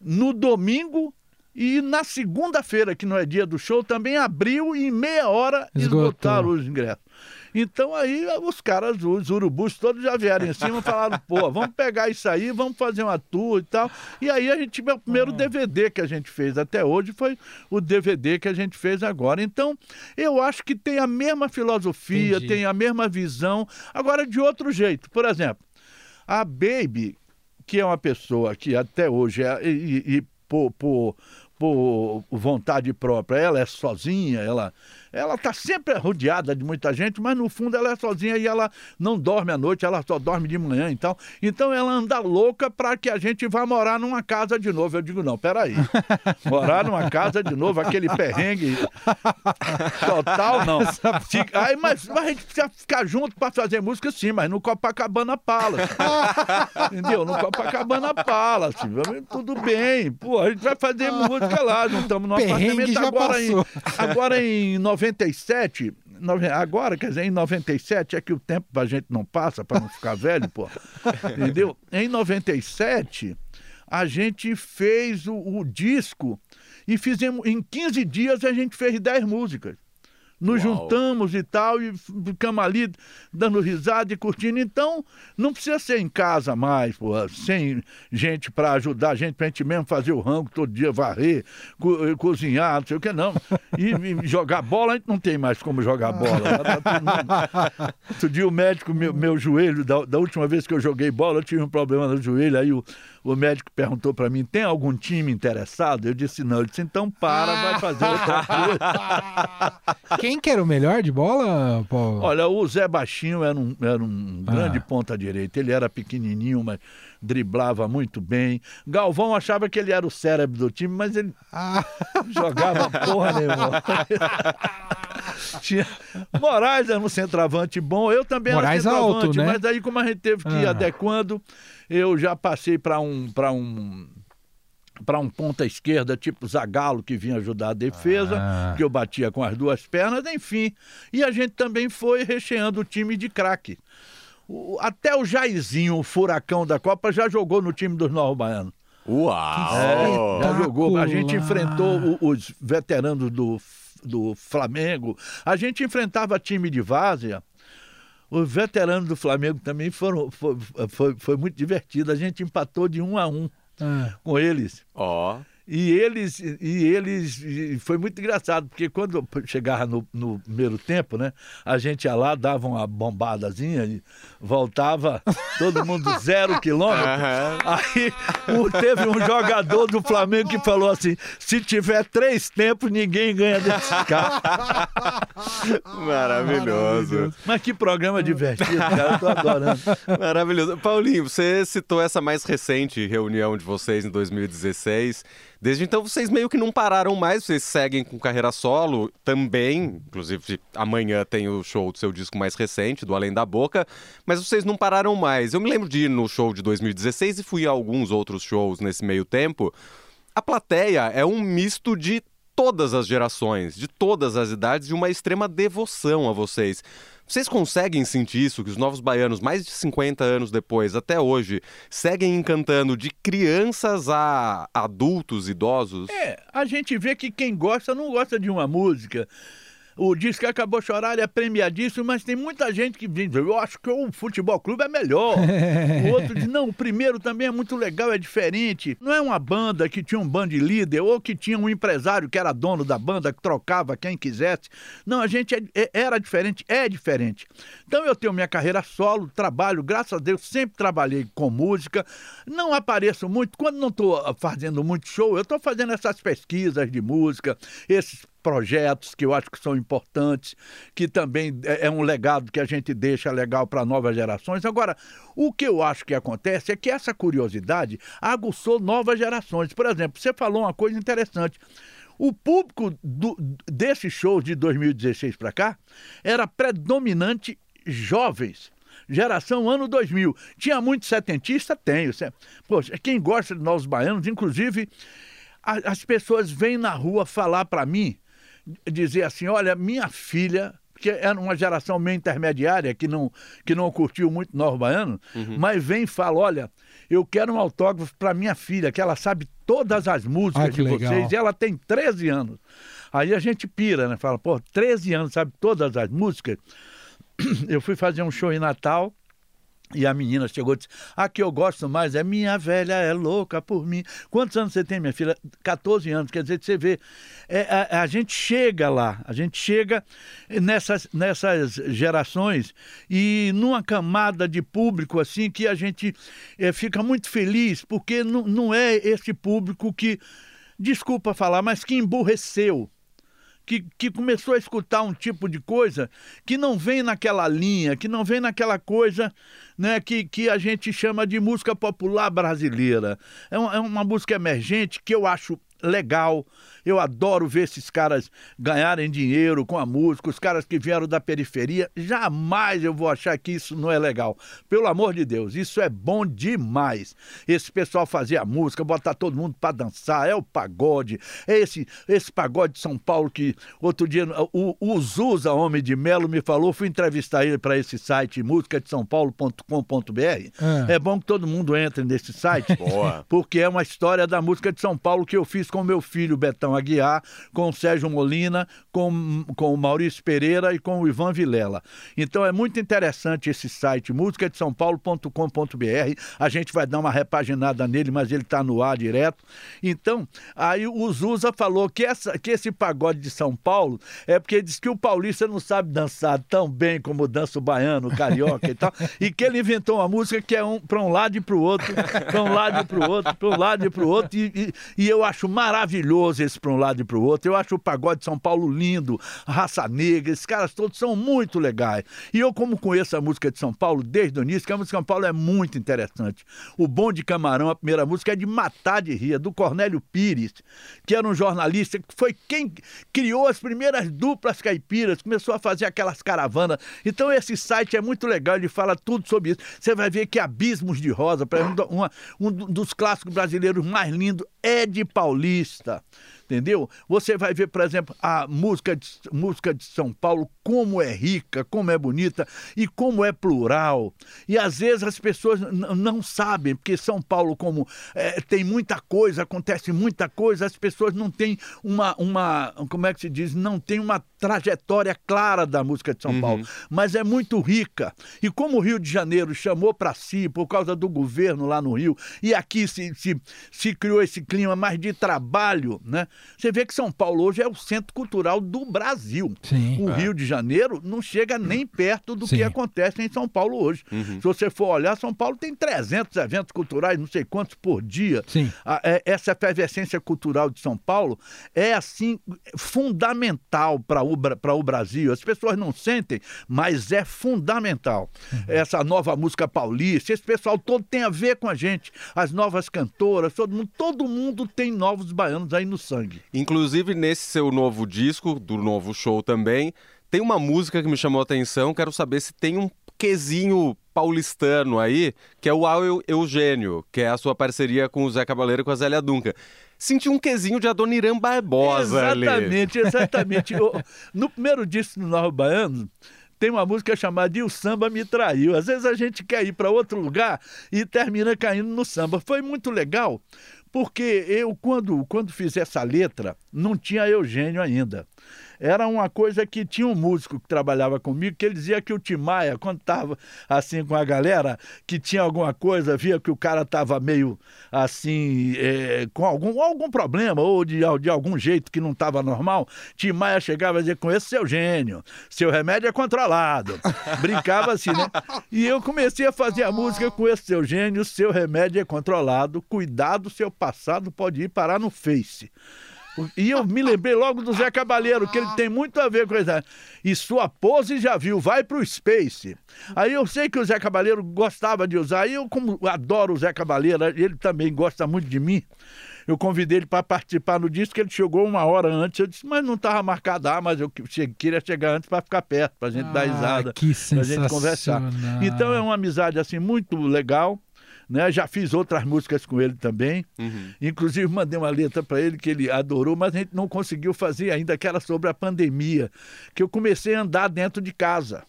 no domingo e na segunda-feira, que não é dia do show, também abriu e em meia hora Esgotou. esgotaram os ingressos. Então aí os caras, os urubus todos já vieram em cima e falaram, pô, vamos pegar isso aí, vamos fazer uma tour e tal. E aí a gente, o primeiro DVD ah. que a gente fez até hoje foi o DVD que a gente fez agora. Então, eu acho que tem a mesma filosofia, Entendi. tem a mesma visão, agora de outro jeito. Por exemplo, a Baby, que é uma pessoa que até hoje é, e, e por, por, por vontade própria, ela é sozinha, ela ela está sempre rodeada de muita gente, mas no fundo ela é sozinha e ela não dorme à noite, ela só dorme de manhã então. Então ela anda louca para que a gente vá morar numa casa de novo. Eu digo, não, peraí. Morar numa casa de novo, aquele perrengue total, não. Aí, mas, mas a gente precisa ficar junto para fazer música, sim, mas no Copacabana Palace. Entendeu? No Copacabana Palace. Tudo bem. Pô, a gente vai fazer música lá. Não estamos no perrengue apartamento agora em, agora em 97, agora, quer dizer, em 97 é que o tempo a gente não passa para não ficar velho, pô. Entendeu? Em 97, a gente fez o, o disco e fizemos em 15 dias a gente fez 10 músicas nos Uau. juntamos e tal, e ficamos ali dando risada e curtindo. Então, não precisa ser em casa mais, porra, sem gente para ajudar a gente, pra gente mesmo fazer o rango todo dia, varrer, co eh, cozinhar, não sei o que, não. E, e, jogar bola, a gente não tem mais como jogar bola. Outro dia o médico, meu, meu joelho, da, da, última vez que eu joguei bola, eu tive um problema no joelho, aí o, o médico perguntou para mim: tem algum time interessado? Eu disse: não. Ele disse: então para, vai fazer outra coisa. Quem que era o melhor de bola, Paulo? Olha, o Zé Baixinho era um, era um ah. grande ponta-direita. Ele era pequenininho, mas driblava muito bem. Galvão achava que ele era o cérebro do time, mas ele ah. jogava porra nenhuma. Tinha... Moraes era um centroavante bom, eu também Moraes era centroavante, alto, né? mas aí como a gente teve que ir ah. adequando, eu já passei para um para um para um ponta esquerda, tipo Zagalo, que vinha ajudar a defesa, ah. que eu batia com as duas pernas, enfim. E a gente também foi recheando o time de craque. Até o Jairzinho, o furacão da Copa, já jogou no time dos Novos Baianos. Uau! É, já jogou. A gente enfrentou os veteranos do, do Flamengo. A gente enfrentava time de várzea os veteranos do Flamengo também foram. Foi, foi, foi muito divertido. A gente empatou de um a um ah. com eles. Ó. Oh. E eles, e eles, e foi muito engraçado, porque quando chegava no, no, primeiro tempo, né, a gente ia lá, dava uma bombadazinha e voltava todo mundo zero quilômetro. Uhum. Aí teve um jogador do Flamengo que falou assim: se tiver três tempos, ninguém ganha desse carro. Maravilhoso. Mas que programa divertido, cara, eu tô adorando. Maravilhoso. Paulinho, você citou essa mais recente reunião de vocês em 2016. Desde então vocês meio que não pararam mais, vocês seguem com carreira solo também. Inclusive, amanhã tem o show do seu disco mais recente, do Além da Boca, mas vocês não pararam mais. Eu me lembro de ir no show de 2016 e fui a alguns outros shows nesse meio tempo. A plateia é um misto de todas as gerações, de todas as idades, e uma extrema devoção a vocês. Vocês conseguem sentir isso, que os novos baianos, mais de 50 anos depois, até hoje, seguem encantando de crianças a adultos, idosos? É, a gente vê que quem gosta não gosta de uma música o disco Acabou Chorar é premiadíssimo, mas tem muita gente que diz, eu acho que o Futebol Clube é melhor. o outro diz, não, o primeiro também é muito legal, é diferente. Não é uma banda que tinha um band líder ou que tinha um empresário que era dono da banda, que trocava quem quisesse. Não, a gente é, é, era diferente, é diferente. Então eu tenho minha carreira solo, trabalho, graças a Deus, sempre trabalhei com música. Não apareço muito, quando não estou fazendo muito show, eu estou fazendo essas pesquisas de música, esses projetos que eu acho que são importantes, que também é, é um legado que a gente deixa legal para novas gerações. Agora, o que eu acho que acontece é que essa curiosidade aguçou novas gerações. Por exemplo, você falou uma coisa interessante. O público do, desse show de 2016 para cá era predominante jovens geração ano 2000. Tinha muito setentista? Tenho. Poxa, quem gosta de Novos Baianos, inclusive, a, as pessoas vêm na rua falar para mim, dizer assim: olha, minha filha que era uma geração meio intermediária que não, que não curtiu muito Novos Baiano, uhum. mas vem e fala: olha, eu quero um autógrafo para minha filha, que ela sabe todas as músicas ah, de legal. vocês, e ela tem 13 anos. Aí a gente pira, né? Fala, pô, 13 anos, sabe todas as músicas. eu fui fazer um show em Natal. E a menina chegou e disse: A que eu gosto mais é minha velha, é louca por mim. Quantos anos você tem, minha filha? 14 anos. Quer dizer, você vê, é, a, a, gente chega lá, a gente chega nessas, nessas gerações e numa camada de público assim que a gente é, fica muito feliz, porque não, é esse público que, desculpa falar, mas que emburreceu que, que começou a escutar um tipo de coisa que não vem naquela linha, que não vem naquela coisa né, que, que a gente chama de música popular brasileira. É, é uma música emergente que eu acho legal. Eu adoro ver esses caras ganharem dinheiro com a música, os caras que vieram da periferia. Jamais eu vou achar que isso não é legal. Pelo amor de Deus, isso é bom demais. Esse pessoal fazer a música, botar todo mundo para dançar, é o pagode. É esse, esse pagode de São Paulo que outro dia o, o Zuza, homem de Melo, me falou. Fui entrevistar ele para esse site música de São Paulo.com.br. É. é bom que todo mundo entre nesse site, Boa. porque é uma história da música de São Paulo que eu fiz com meu filho Betão Aguiar, com o Sérgio Molina, com, com o Maurício Pereira e com o Ivan Vilela. Então é muito interessante esse site, música de São Paulo.com.br. A gente vai dar uma repaginada nele, mas ele está no ar direto. Então, aí o Zusa falou que, essa, que esse pagode de São Paulo é porque diz que o paulista não sabe dançar tão bem como dança o baiano, o carioca e tal, e que ele inventou uma música que é um, para um lado e para o outro, para um lado e para o outro, para um lado e para o outro, e, e, e eu acho maravilhoso esse para um lado e para o outro. Eu acho o pagode de São Paulo lindo, raça negra, esses caras todos são muito legais. E eu, como conheço a música de São Paulo desde o início, que a música de São Paulo é muito interessante. O Bom de Camarão, a primeira música, é de matar de rir, do Cornélio Pires, que era um jornalista, que foi quem criou as primeiras duplas caipiras, começou a fazer aquelas caravanas. Então esse site é muito legal, ele fala tudo sobre isso. Você vai ver que Abismos de Rosa, para um dos clássicos brasileiros mais lindos, é de Paulista entendeu? Você vai ver, por exemplo, a música de, música de São Paulo, como é rica, como é bonita e como é plural. E às vezes as pessoas não sabem, porque São Paulo, como é, tem muita coisa, acontece muita coisa, as pessoas não têm uma, uma, como é que se diz, não tem uma trajetória clara da música de São uhum. Paulo, mas é muito rica. E como o Rio de Janeiro chamou para si, por causa do governo lá no Rio, e aqui se, se, se criou esse clima mais de trabalho, né? Você vê que São Paulo hoje é o centro cultural do Brasil. Sim, o é. Rio de Janeiro não chega nem perto do Sim. que acontece em São Paulo hoje. Uhum. Se você for olhar, São Paulo tem 300 eventos culturais, não sei quantos por dia. Sim. A, é, essa efervescência cultural de São Paulo é, assim, fundamental para o, o Brasil. As pessoas não sentem, mas é fundamental. Uhum. Essa nova música paulista, esse pessoal todo tem a ver com a gente. As novas cantoras, todo mundo, todo mundo tem novos baianos aí no sangue. Inclusive, nesse seu novo disco, do novo show também, tem uma música que me chamou a atenção. Quero saber se tem um quesinho paulistano aí, que é o Al Eugênio, que é a sua parceria com o Zé Cabaleiro e com a Zélia Duncan. Senti um quesinho de Adoniran Barbosa exatamente, ali. Exatamente, exatamente. no primeiro disco do Novo Baiano, tem uma música chamada E o Samba Me Traiu. Às vezes a gente quer ir para outro lugar e termina caindo no samba. Foi muito legal, porque eu, quando, quando fiz essa letra, não tinha Eugênio ainda era uma coisa que tinha um músico que trabalhava comigo que ele dizia que o Timaya, quando estava assim com a galera, que tinha alguma coisa, via que o cara estava meio assim, é, com algum, algum problema ou de, de algum jeito que não estava normal, Timaya chegava a dizer com esse seu gênio, seu remédio é controlado. Brincava assim, né? E eu comecei a fazer a música com esse seu gênio, seu remédio é controlado, cuidado, seu passado pode ir parar no Face. E eu me lembrei logo do Zé Cabaleiro, que ele tem muito a ver com isso. E sua pose já viu, vai pro Space. Aí eu sei que o Zé Cabaleiro gostava de usar, e eu, como adoro o Zé Cabaleiro, ele também gosta muito de mim. Eu convidei ele para participar no disco, que ele chegou uma hora antes. Eu disse, mas não estava marcado, ah, mas eu queria chegar antes para ficar perto, para a gente ah, dar risada, para a gente conversar. Então é uma amizade assim muito legal. Né? Já fiz outras músicas com ele também. Uhum. Inclusive mandei uma letra para ele que ele adorou, mas a gente não conseguiu fazer ainda, que era sobre a pandemia, que eu comecei a andar dentro de casa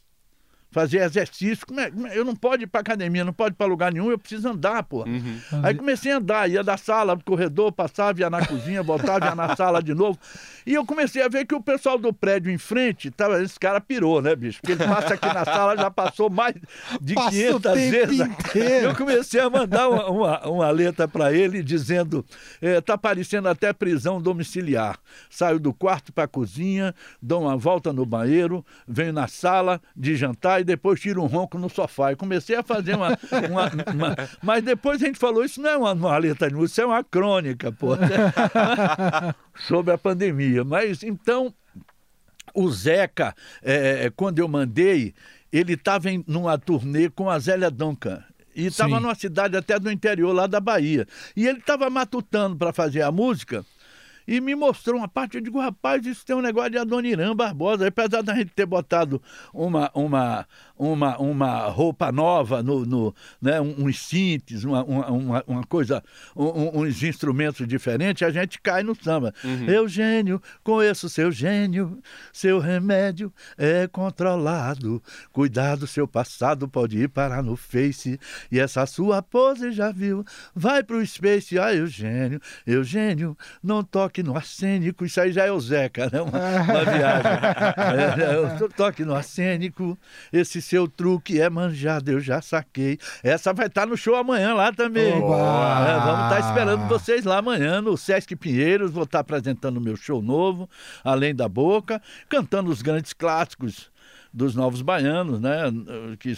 fazer exercício. É, eu não pode ir para academia, não pode ir para lugar nenhum, eu preciso andar, pô. Uhum. Aí comecei a andar, ia da sala pro corredor, passava, ia na cozinha, voltava, ia na sala de novo. E eu comecei a ver que o pessoal do prédio em frente, tava, esse cara pirou, né, bicho? Porque ele passa aqui na sala, já passou mais de Passa 500 vezes. Inteiro. Eu comecei a mandar uma, uma, uma letra para ele dizendo: é, tá parecendo até prisão domiciliar. Saio do quarto para a cozinha, dou uma volta no banheiro, venho na sala de jantar e depois tiro um ronco no sofá. E comecei a fazer uma, uma, uma... Mas depois a gente falou, isso não é uma, uma letra de música, isso é uma crônica, pô. Sobre a pandemia. Mas então, o Zeca, é, é quando eu mandei, ele estava numa turnê com a Zélia Duncan. E estava numa cidade até do interior, lá da Bahia. E ele estava matutando para fazer a música e me mostrou uma parte. Eu digo, rapaz, isso tem um negócio de Adoniran Barbosa. Apesar da gente ter botado uma, uma, uma, uma roupa nova, no, no né, uns cintes, uma, uma, uma coisa, um, uns instrumentos diferentes, a gente cai no samba. Uhum. Eugênio, conheço seu gênio, seu remédio é controlado. Cuidado, seu passado pode ir parar no Face. E essa sua pose já viu, vai pro Space. Ah, Eugênio, Eugênio, não toque toque no arsênico, isso aí já é o Zeca, né? Uma, uma viagem. É, é, toque no arsênico, esse seu truque é manjado, eu já saquei. Essa vai estar tá no show amanhã lá também. É, vamos estar tá esperando vocês lá amanhã no Sesc Pinheiros. Vou estar tá apresentando o meu show novo, Além da Boca, cantando os grandes clássicos dos novos baianos, né? Que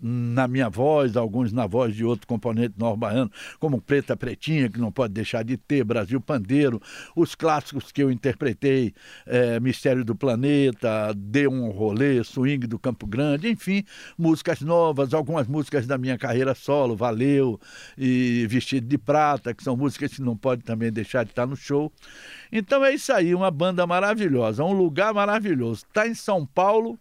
na minha voz, alguns na voz de outro componente novo baiano, como Preta Pretinha, que não pode deixar de ter, Brasil Pandeiro, os clássicos que eu interpretei, é, Mistério do Planeta, Dê um Rolê, Swing do Campo Grande, enfim, músicas novas, algumas músicas da minha carreira solo, Valeu e Vestido de Prata, que são músicas que não pode também deixar de estar no show. Então é isso aí, uma banda maravilhosa, um lugar maravilhoso. Está em São Paulo,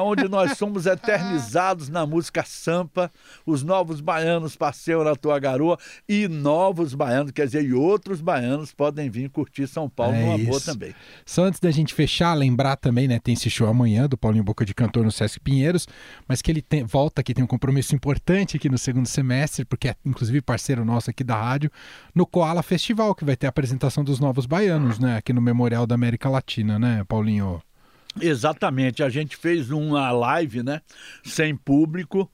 onde nós somos eternizados na música sampa. Os novos baianos passeiam na tua garoa e novos baianos, quer dizer, e outros baianos podem vir curtir São Paulo é numa isso. boa também. Só antes da gente fechar, lembrar também, né, tem esse show amanhã do Paulinho Boca de Cantor no Sesc Pinheiros, mas que ele tem, volta aqui, tem um compromisso importante aqui no segundo semestre, porque é inclusive parceiro nosso aqui da rádio, no Koala Festival, que vai ter a apresentação dos novos baianos, né, aqui no Memorial da América Latina, né, Paulinho? Exatamente, a gente fez uma live, né, sem público,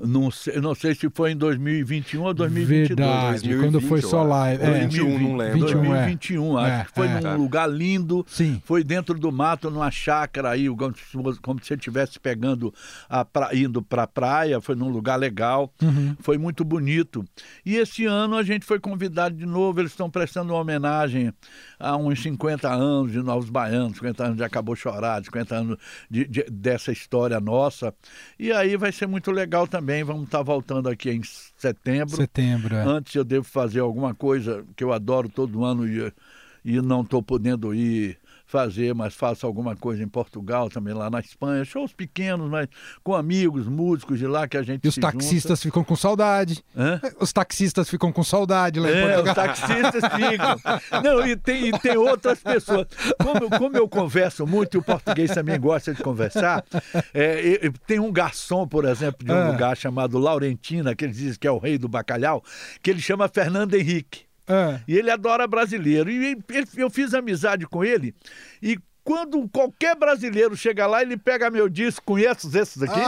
não sei, não sei se foi em 2021 ou 2022. Verdade, 2020, quando foi só live. É, 2021, não lembro. 2021, é. acho é, que foi é, num lugar lindo. Sim. Foi dentro do mato, numa chácara aí, como, como se você estivesse pegando, a pra, indo para a praia. Foi num lugar legal. Uhum. Foi muito bonito. E esse ano a gente foi convidado de novo. Eles estão prestando uma homenagem a uns 50 anos de Novos Baianos, 50 anos de Acabou Chorar, 50 anos de, de, dessa história nossa. E aí vai ser muito legal também. Vamos estar voltando aqui em setembro. Setembro. É. Antes eu devo fazer alguma coisa que eu adoro todo ano e, e não estou podendo ir fazer, mas faço alguma coisa em Portugal, também lá na Espanha, shows pequenos, mas com amigos, músicos de lá que a gente E os taxistas junta. ficam com saudade. Hã? Os taxistas ficam com saudade lá em é, Portugal. os taxistas ficam. Não, e tem, e tem outras pessoas. Como, como eu converso muito, e o português também gosta de conversar, é, tem um garçom, por exemplo, de um ah. lugar chamado Laurentina, que eles dizem que é o rei do bacalhau, que ele chama Fernando Henrique. É. E ele adora brasileiro. E eu fiz amizade com ele. E quando qualquer brasileiro chega lá, ele pega meu disco, conhece esses aqui?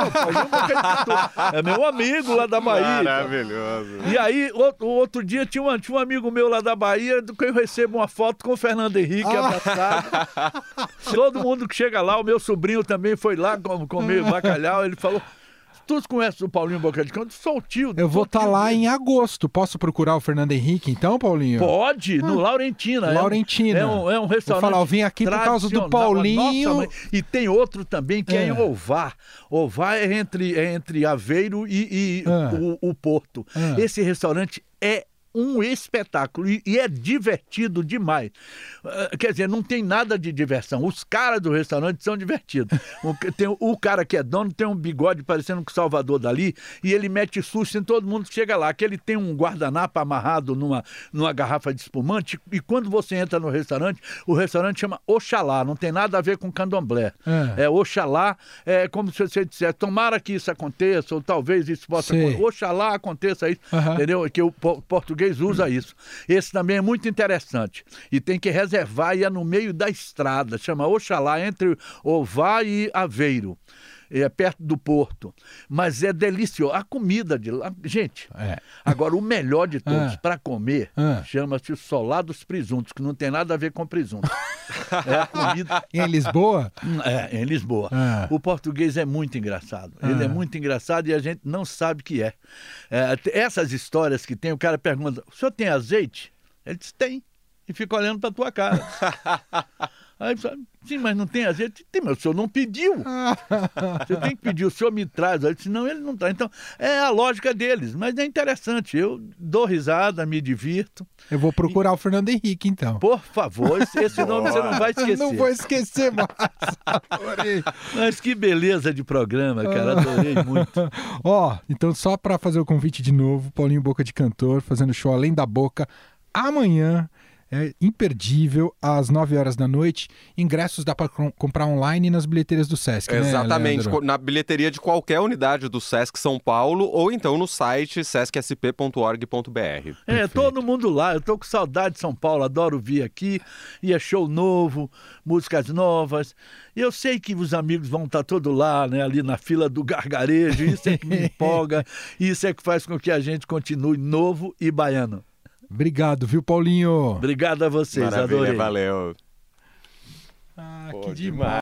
Ah. é meu amigo lá da Bahia. Maravilhoso. E aí, outro, outro dia, tinha um, tinha um amigo meu lá da Bahia, do que eu recebo uma foto com o Fernando Henrique ah. abraçado. Todo mundo que chega lá, o meu sobrinho também foi lá comer bacalhau, ele falou Tu conhece o Paulinho Boca de Canto? Sou o tio. Eu vou estar tá lá em agosto. Posso procurar o Fernando Henrique então, Paulinho? Pode, no ah, Laurentina. Laurentina. É um, é um restaurante. Vou falar, eu vim aqui por causa do Paulinho. Nossa, e tem outro também que é, é em Ovar. Ovar é entre, é entre Aveiro e, e ah. o, o, Porto. Ah. Esse restaurante é um espetáculo e, e, é divertido demais. Uh, quer dizer, não tem nada de diversão. Os caras do restaurante são divertidos. o, tem, o cara que é dono tem um bigode parecendo com o Salvador dali e ele mete susto em todo mundo que chega lá. Que ele tem um guardanapo amarrado numa, numa garrafa de espumante e quando você entra no restaurante, o restaurante chama Oxalá. Não tem nada a ver com candomblé. É, é Oxalá, é como se você dissesse, tomara que isso aconteça ou talvez isso possa acontecer. Oxalá aconteça isso, uhum. entendeu? Que o português português usa isso. Esse também é muito interessante. E tem que reservar e é no meio da estrada, chama Oxalá, entre Ová e Aveiro é perto do porto. Mas é delicioso. A comida de lá. Gente, é. agora o melhor de todos é. para comer é. chama-se o Solados Presuntos, que não tem nada a ver com presunto. é a comida. Em Lisboa? É, em Lisboa. É. O português é muito engraçado. Ele é muito engraçado e a gente não sabe o que é. é. Essas histórias que tem, o cara pergunta: o senhor tem azeite? Ele diz: tem. E fica olhando para tua cara. Aí sim, mas não tem azeite? Tem, mas o senhor não pediu. Você tem que pedir, o senhor me traz. Aí, senão ele não traz. Então, é a lógica deles, mas é interessante. Eu dou risada, me divirto. Eu vou procurar e... o Fernando Henrique, então. Por favor, esse, esse nome você não vai esquecer. Não vou esquecer mais. mas que beleza de programa, cara. Adorei muito. Ó, então só para fazer o convite de novo, Paulinho Boca de Cantor, fazendo show Além da Boca, amanhã é imperdível, às 9 horas da noite. Ingressos dá para comprar online nas bilheterias do Sesc. Né, Exatamente, né, na bilheteria de qualquer unidade do Sesc São Paulo ou então no site sescsp.org.br. É, todo mundo lá. Eu tô com saudade de São Paulo, adoro vir aqui. E é show novo, músicas novas. E eu sei que os amigos vão estar todos lá, né, ali na fila do gargarejo. Isso é que me empolga, isso é que faz com que a gente continue novo e baiano. Obrigado, viu, Paulinho? Obrigado a vocês, Maravilha, adorei. Valeu. Ah, Pô, que demais. demais.